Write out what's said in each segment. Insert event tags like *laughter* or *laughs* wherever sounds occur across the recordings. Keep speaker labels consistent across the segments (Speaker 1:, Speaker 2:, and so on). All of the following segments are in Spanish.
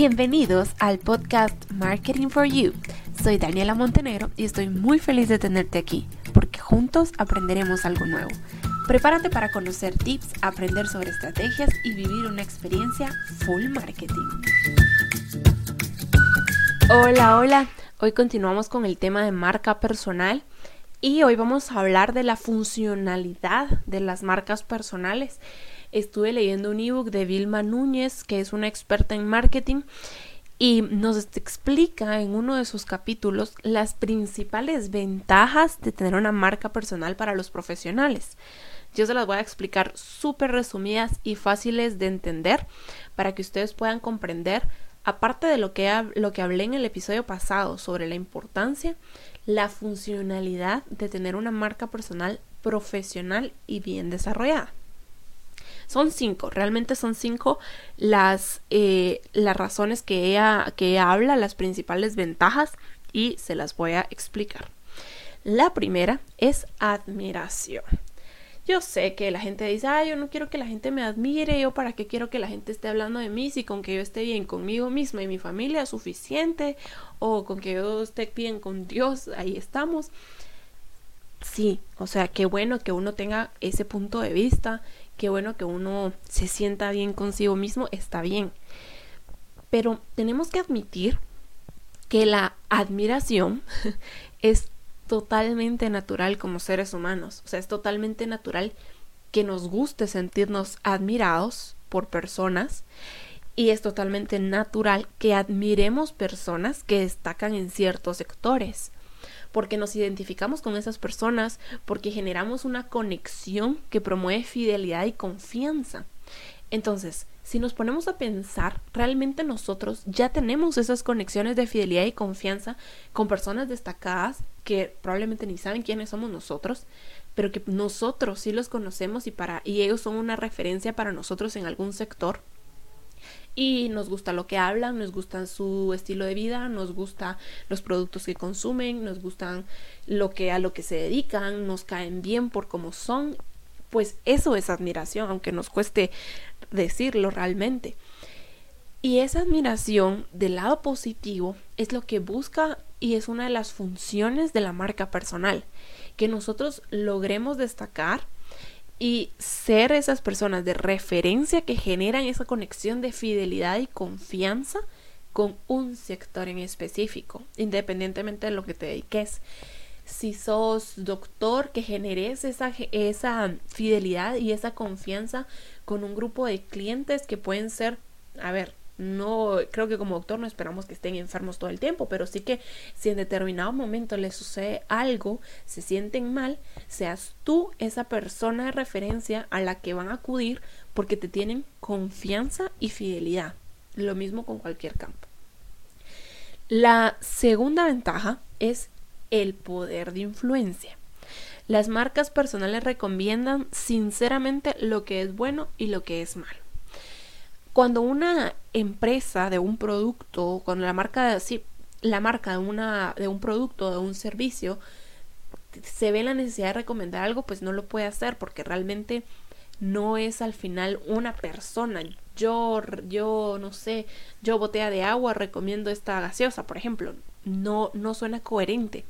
Speaker 1: Bienvenidos al podcast Marketing for You. Soy Daniela Montenegro y estoy muy feliz de tenerte aquí porque juntos aprenderemos algo nuevo. Prepárate para conocer tips, aprender sobre estrategias y vivir una experiencia full marketing. Hola, hola. Hoy continuamos con el tema de marca personal y hoy vamos a hablar de la funcionalidad de las marcas personales estuve leyendo un ebook de Vilma Núñez, que es una experta en marketing, y nos explica en uno de sus capítulos las principales ventajas de tener una marca personal para los profesionales. Yo se las voy a explicar súper resumidas y fáciles de entender para que ustedes puedan comprender, aparte de lo que, lo que hablé en el episodio pasado sobre la importancia, la funcionalidad de tener una marca personal profesional y bien desarrollada. Son cinco, realmente son cinco las, eh, las razones que ella, que habla, las principales ventajas y se las voy a explicar. La primera es admiración. Yo sé que la gente dice, ah, yo no quiero que la gente me admire, yo para qué quiero que la gente esté hablando de mí si con que yo esté bien conmigo misma y mi familia suficiente, o con que yo esté bien con Dios, ahí estamos. Sí, o sea, qué bueno que uno tenga ese punto de vista, qué bueno que uno se sienta bien consigo mismo, está bien. Pero tenemos que admitir que la admiración *laughs* es totalmente natural como seres humanos. O sea, es totalmente natural que nos guste sentirnos admirados por personas y es totalmente natural que admiremos personas que destacan en ciertos sectores porque nos identificamos con esas personas, porque generamos una conexión que promueve fidelidad y confianza. Entonces, si nos ponemos a pensar, realmente nosotros ya tenemos esas conexiones de fidelidad y confianza con personas destacadas que probablemente ni saben quiénes somos nosotros, pero que nosotros sí los conocemos y para y ellos son una referencia para nosotros en algún sector y nos gusta lo que hablan, nos gusta su estilo de vida, nos gusta los productos que consumen, nos gustan lo que a lo que se dedican, nos caen bien por cómo son, pues eso es admiración, aunque nos cueste decirlo realmente. Y esa admiración del lado positivo es lo que busca y es una de las funciones de la marca personal, que nosotros logremos destacar y ser esas personas de referencia que generan esa conexión de fidelidad y confianza con un sector en específico, independientemente de lo que te dediques. Si sos doctor, que generes esa, esa fidelidad y esa confianza con un grupo de clientes que pueden ser, a ver, no creo que como doctor no esperamos que estén enfermos todo el tiempo, pero sí que si en determinado momento les sucede algo, se sienten mal, seas tú esa persona de referencia a la que van a acudir porque te tienen confianza y fidelidad. Lo mismo con cualquier campo. La segunda ventaja es el poder de influencia. Las marcas personales recomiendan sinceramente lo que es bueno y lo que es malo. Cuando una empresa de un producto, cuando la marca sí, la marca de, una, de un producto, de un servicio, se ve la necesidad de recomendar algo, pues no lo puede hacer porque realmente no es al final una persona. Yo, yo, no sé, yo botella de agua recomiendo esta gaseosa, por ejemplo. No, no suena coherente.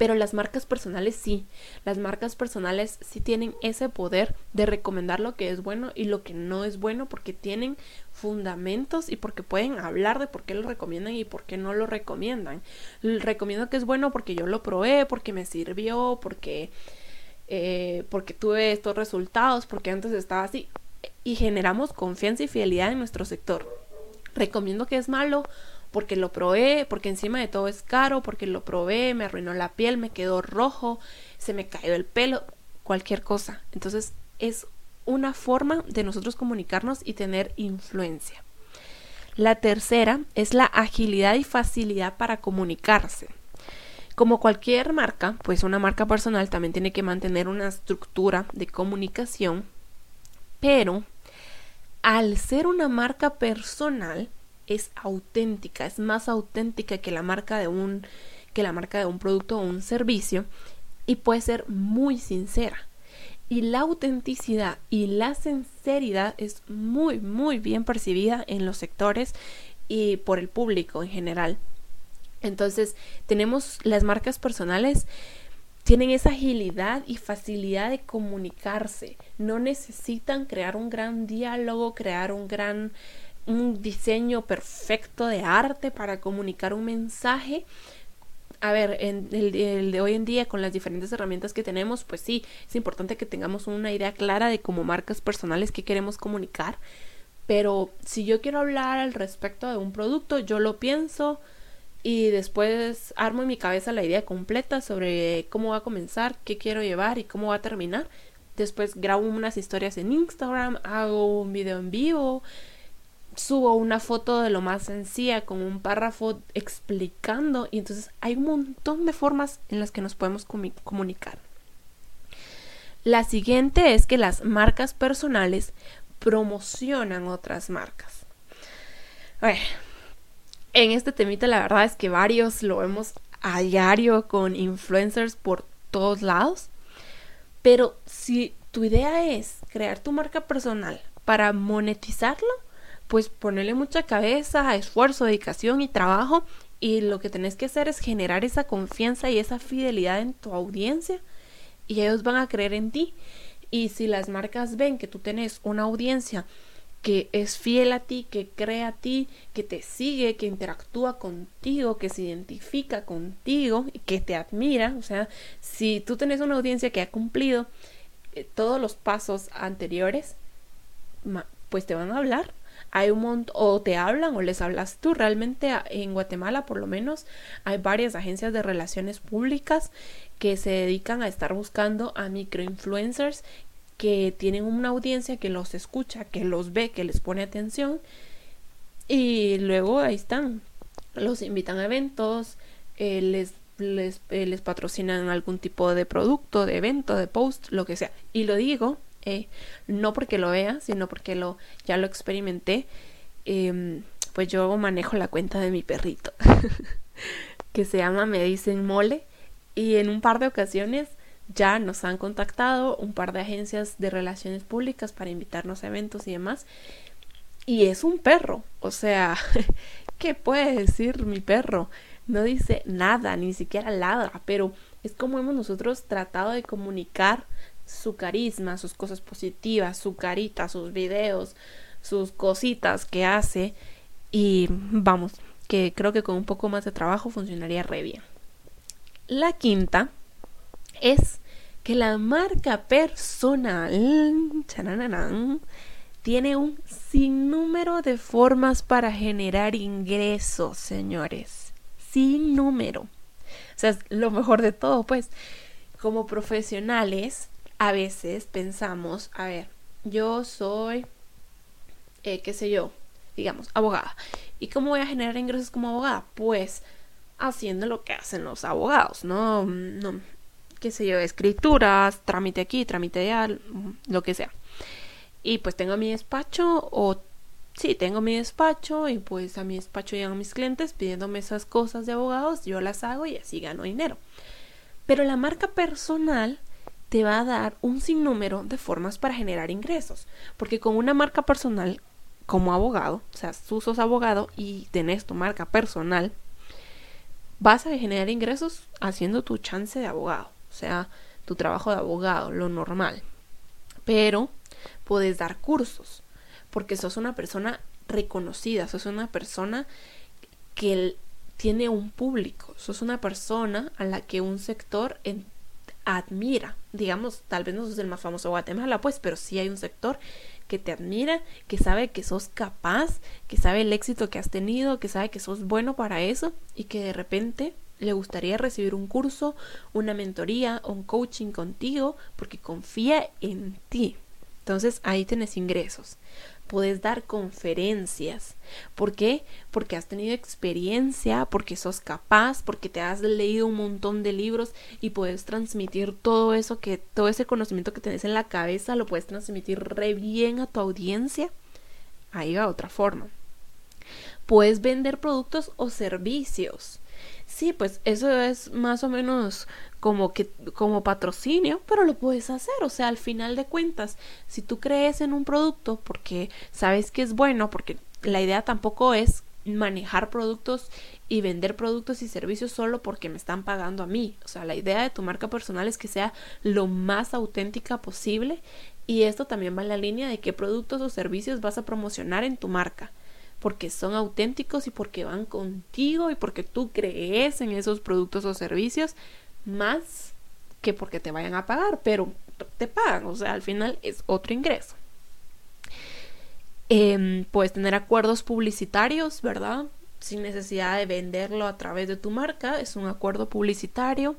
Speaker 1: Pero las marcas personales sí. Las marcas personales sí tienen ese poder de recomendar lo que es bueno y lo que no es bueno porque tienen fundamentos y porque pueden hablar de por qué lo recomiendan y por qué no lo recomiendan. Recomiendo que es bueno porque yo lo probé, porque me sirvió, porque, eh, porque tuve estos resultados, porque antes estaba así. Y generamos confianza y fidelidad en nuestro sector. Recomiendo que es malo porque lo probé, porque encima de todo es caro, porque lo probé, me arruinó la piel, me quedó rojo, se me cayó el pelo, cualquier cosa. Entonces es una forma de nosotros comunicarnos y tener influencia. La tercera es la agilidad y facilidad para comunicarse. Como cualquier marca, pues una marca personal también tiene que mantener una estructura de comunicación, pero al ser una marca personal, es auténtica, es más auténtica que la marca de un que la marca de un producto o un servicio y puede ser muy sincera. Y la autenticidad y la sinceridad es muy, muy bien percibida en los sectores y por el público en general. Entonces, tenemos las marcas personales tienen esa agilidad y facilidad de comunicarse. No necesitan crear un gran diálogo, crear un gran un diseño perfecto de arte para comunicar un mensaje. A ver, en el, de hoy en día con las diferentes herramientas que tenemos, pues sí, es importante que tengamos una idea clara de como marcas personales que queremos comunicar. Pero si yo quiero hablar al respecto de un producto, yo lo pienso, y después armo en mi cabeza la idea completa sobre cómo va a comenzar, qué quiero llevar y cómo va a terminar. Después grabo unas historias en Instagram, hago un video en vivo, subo una foto de lo más sencilla con un párrafo explicando y entonces hay un montón de formas en las que nos podemos comunicar. La siguiente es que las marcas personales promocionan otras marcas. En este temita la verdad es que varios lo vemos a diario con influencers por todos lados. Pero si tu idea es crear tu marca personal para monetizarlo, pues ponerle mucha cabeza, esfuerzo, dedicación y trabajo. Y lo que tenés que hacer es generar esa confianza y esa fidelidad en tu audiencia. Y ellos van a creer en ti. Y si las marcas ven que tú tenés una audiencia que es fiel a ti, que cree a ti, que te sigue, que interactúa contigo, que se identifica contigo y que te admira. O sea, si tú tenés una audiencia que ha cumplido eh, todos los pasos anteriores, pues te van a hablar. Hay un montón, o te hablan o les hablas tú. Realmente en Guatemala, por lo menos, hay varias agencias de relaciones públicas que se dedican a estar buscando a microinfluencers que tienen una audiencia que los escucha, que los ve, que les pone atención y luego ahí están, los invitan a eventos, eh, les, les, eh, les, patrocinan algún tipo de producto, de evento, de post, lo que sea. Y lo digo eh, no porque lo vea, sino porque lo, ya lo experimenté. Em, pues yo manejo la cuenta de mi perrito, *laughs* que se llama Me Dicen Mole. Y en un par de ocasiones ya nos han contactado un par de agencias de relaciones públicas para invitarnos a eventos y demás. Y es un perro, o sea, *laughs* ¿qué puede decir mi perro? No dice nada, ni siquiera ladra, pero es como hemos nosotros tratado de comunicar su carisma, sus cosas positivas, su carita, sus videos, sus cositas que hace. Y vamos, que creo que con un poco más de trabajo funcionaría re bien. La quinta es que la marca personal tiene un sinnúmero de formas para generar ingresos, señores. Sin número. O sea, es lo mejor de todo, pues. Como profesionales, a veces pensamos, a ver, yo soy, eh, qué sé yo, digamos, abogada. ¿Y cómo voy a generar ingresos como abogada? Pues haciendo lo que hacen los abogados, ¿no? no qué sé yo, escrituras, trámite aquí, trámite allá, lo que sea. Y pues tengo mi despacho o sí, tengo mi despacho y pues a mi despacho llegan mis clientes pidiéndome esas cosas de abogados, yo las hago y así gano dinero. Pero la marca personal te va a dar un sinnúmero de formas para generar ingresos, porque con una marca personal como abogado, o sea, tú sos abogado y tenés tu marca personal, vas a generar ingresos haciendo tu chance de abogado o sea, tu trabajo de abogado, lo normal. Pero puedes dar cursos, porque sos una persona reconocida, sos una persona que tiene un público, sos una persona a la que un sector admira. Digamos, tal vez no sos el más famoso Guatemala, pues, pero sí hay un sector que te admira, que sabe que sos capaz, que sabe el éxito que has tenido, que sabe que sos bueno para eso y que de repente le gustaría recibir un curso, una mentoría un coaching contigo porque confía en ti. Entonces ahí tienes ingresos. Puedes dar conferencias. ¿Por qué? Porque has tenido experiencia, porque sos capaz, porque te has leído un montón de libros y puedes transmitir todo eso que, todo ese conocimiento que tienes en la cabeza, lo puedes transmitir re bien a tu audiencia. Ahí va otra forma. Puedes vender productos o servicios. Sí, pues eso es más o menos como que como patrocinio, pero lo puedes hacer, o sea, al final de cuentas, si tú crees en un producto porque sabes que es bueno, porque la idea tampoco es manejar productos y vender productos y servicios solo porque me están pagando a mí. O sea, la idea de tu marca personal es que sea lo más auténtica posible y esto también va en la línea de qué productos o servicios vas a promocionar en tu marca. Porque son auténticos y porque van contigo y porque tú crees en esos productos o servicios más que porque te vayan a pagar, pero te pagan, o sea, al final es otro ingreso. Em, puedes tener acuerdos publicitarios, ¿verdad? Sin necesidad de venderlo a través de tu marca, es un acuerdo publicitario,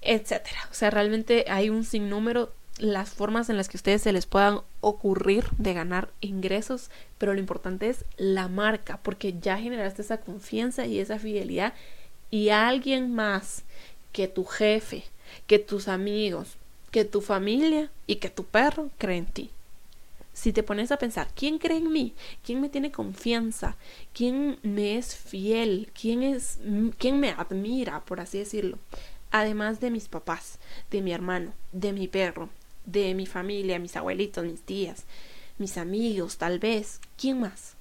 Speaker 1: etcétera. O sea, realmente hay un sinnúmero las formas en las que ustedes se les puedan ocurrir de ganar ingresos, pero lo importante es la marca, porque ya generaste esa confianza y esa fidelidad y alguien más que tu jefe, que tus amigos, que tu familia y que tu perro cree en ti si te pones a pensar, ¿quién cree en mí? ¿Quién me tiene confianza? ¿Quién me es fiel? ¿Quién es quién me admira, por así decirlo? Además de mis papás, de mi hermano, de mi perro, de mi familia, mis abuelitos, mis tías, mis amigos, tal vez, ¿quién más?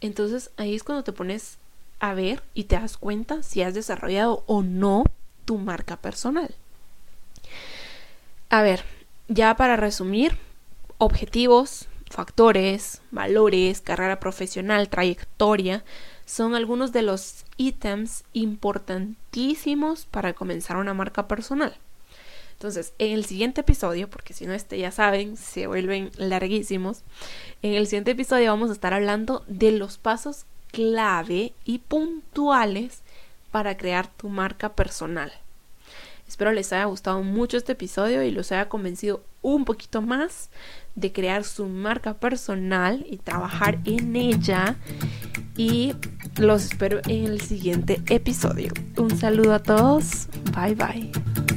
Speaker 1: Entonces ahí es cuando te pones a ver y te das cuenta si has desarrollado o no tu marca personal. A ver, ya para resumir, Objetivos, factores, valores, carrera profesional, trayectoria son algunos de los ítems importantísimos para comenzar una marca personal. Entonces, en el siguiente episodio, porque si no este ya saben, se vuelven larguísimos, en el siguiente episodio vamos a estar hablando de los pasos clave y puntuales para crear tu marca personal. Espero les haya gustado mucho este episodio y los haya convencido un poquito más de crear su marca personal y trabajar en ella. Y los espero en el siguiente episodio. Un saludo a todos. Bye bye.